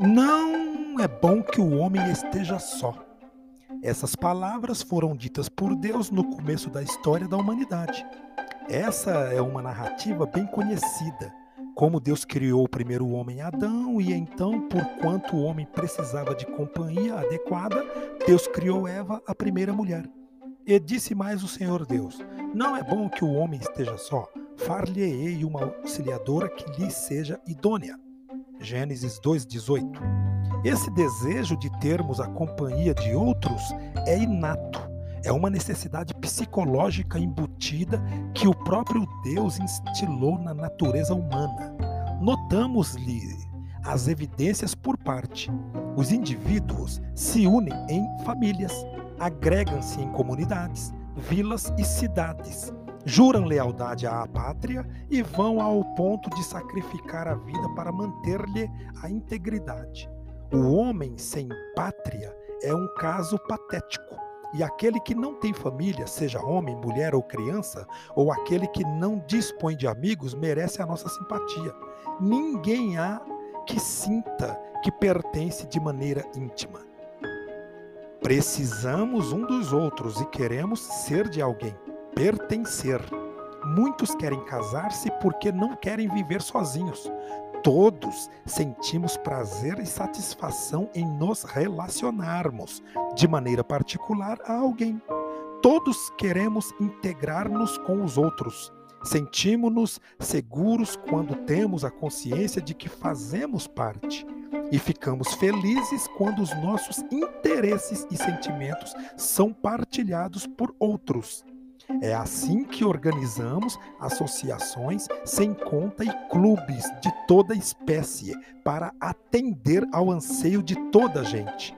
Não é bom que o homem esteja só. Essas palavras foram ditas por Deus no começo da história da humanidade. Essa é uma narrativa bem conhecida, como Deus criou o primeiro homem Adão e então, por quanto o homem precisava de companhia adequada, Deus criou Eva, a primeira mulher. E disse mais o Senhor Deus: Não é bom que o homem esteja só, far-lhe-ei uma auxiliadora que lhe seja idônea. Gênesis 2:18. Esse desejo de termos a companhia de outros é inato. É uma necessidade psicológica embutida que o próprio Deus instilou na natureza humana. Notamos-lhe as evidências por parte. Os indivíduos se unem em famílias, agregam-se em comunidades, vilas e cidades, juram lealdade à pátria e vão ao ponto de sacrificar a vida para manter-lhe a integridade. O homem sem pátria é um caso patético. E aquele que não tem família, seja homem, mulher ou criança, ou aquele que não dispõe de amigos, merece a nossa simpatia. Ninguém há que sinta que pertence de maneira íntima. Precisamos um dos outros e queremos ser de alguém, pertencer. Muitos querem casar-se porque não querem viver sozinhos. Todos sentimos prazer e satisfação em nos relacionarmos de maneira particular a alguém. Todos queremos integrar-nos com os outros. Sentimos-nos seguros quando temos a consciência de que fazemos parte e ficamos felizes quando os nossos interesses e sentimentos são partilhados por outros. É assim que organizamos associações sem conta e clubes de toda espécie para atender ao anseio de toda a gente.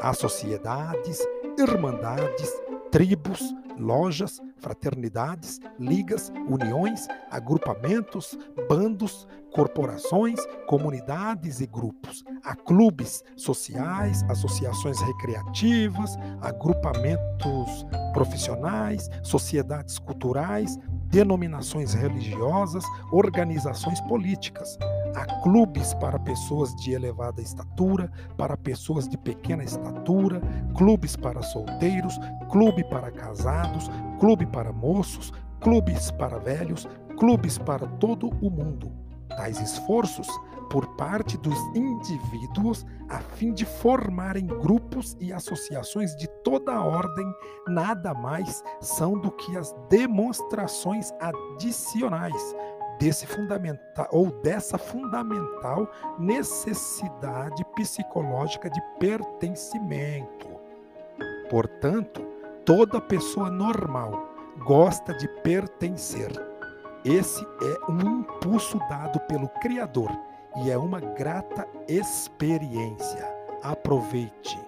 Há sociedades, irmandades, tribos, lojas, fraternidades, ligas, uniões, agrupamentos, bandos, corporações, comunidades e grupos. Há clubes sociais, associações recreativas, agrupamentos profissionais, sociedades culturais, denominações religiosas, organizações políticas. Há clubes para pessoas de elevada estatura, para pessoas de pequena estatura, clubes para solteiros, clube para casados, clube para moços, clubes para velhos, clubes para todo o mundo. Tais esforços por parte dos indivíduos a fim de formarem grupos e associações de toda a ordem nada mais são do que as demonstrações adicionais desse fundamental ou dessa fundamental necessidade psicológica de pertencimento. Portanto, toda pessoa normal gosta de pertencer. Esse é um impulso dado pelo Criador e é uma grata experiência. Aproveite.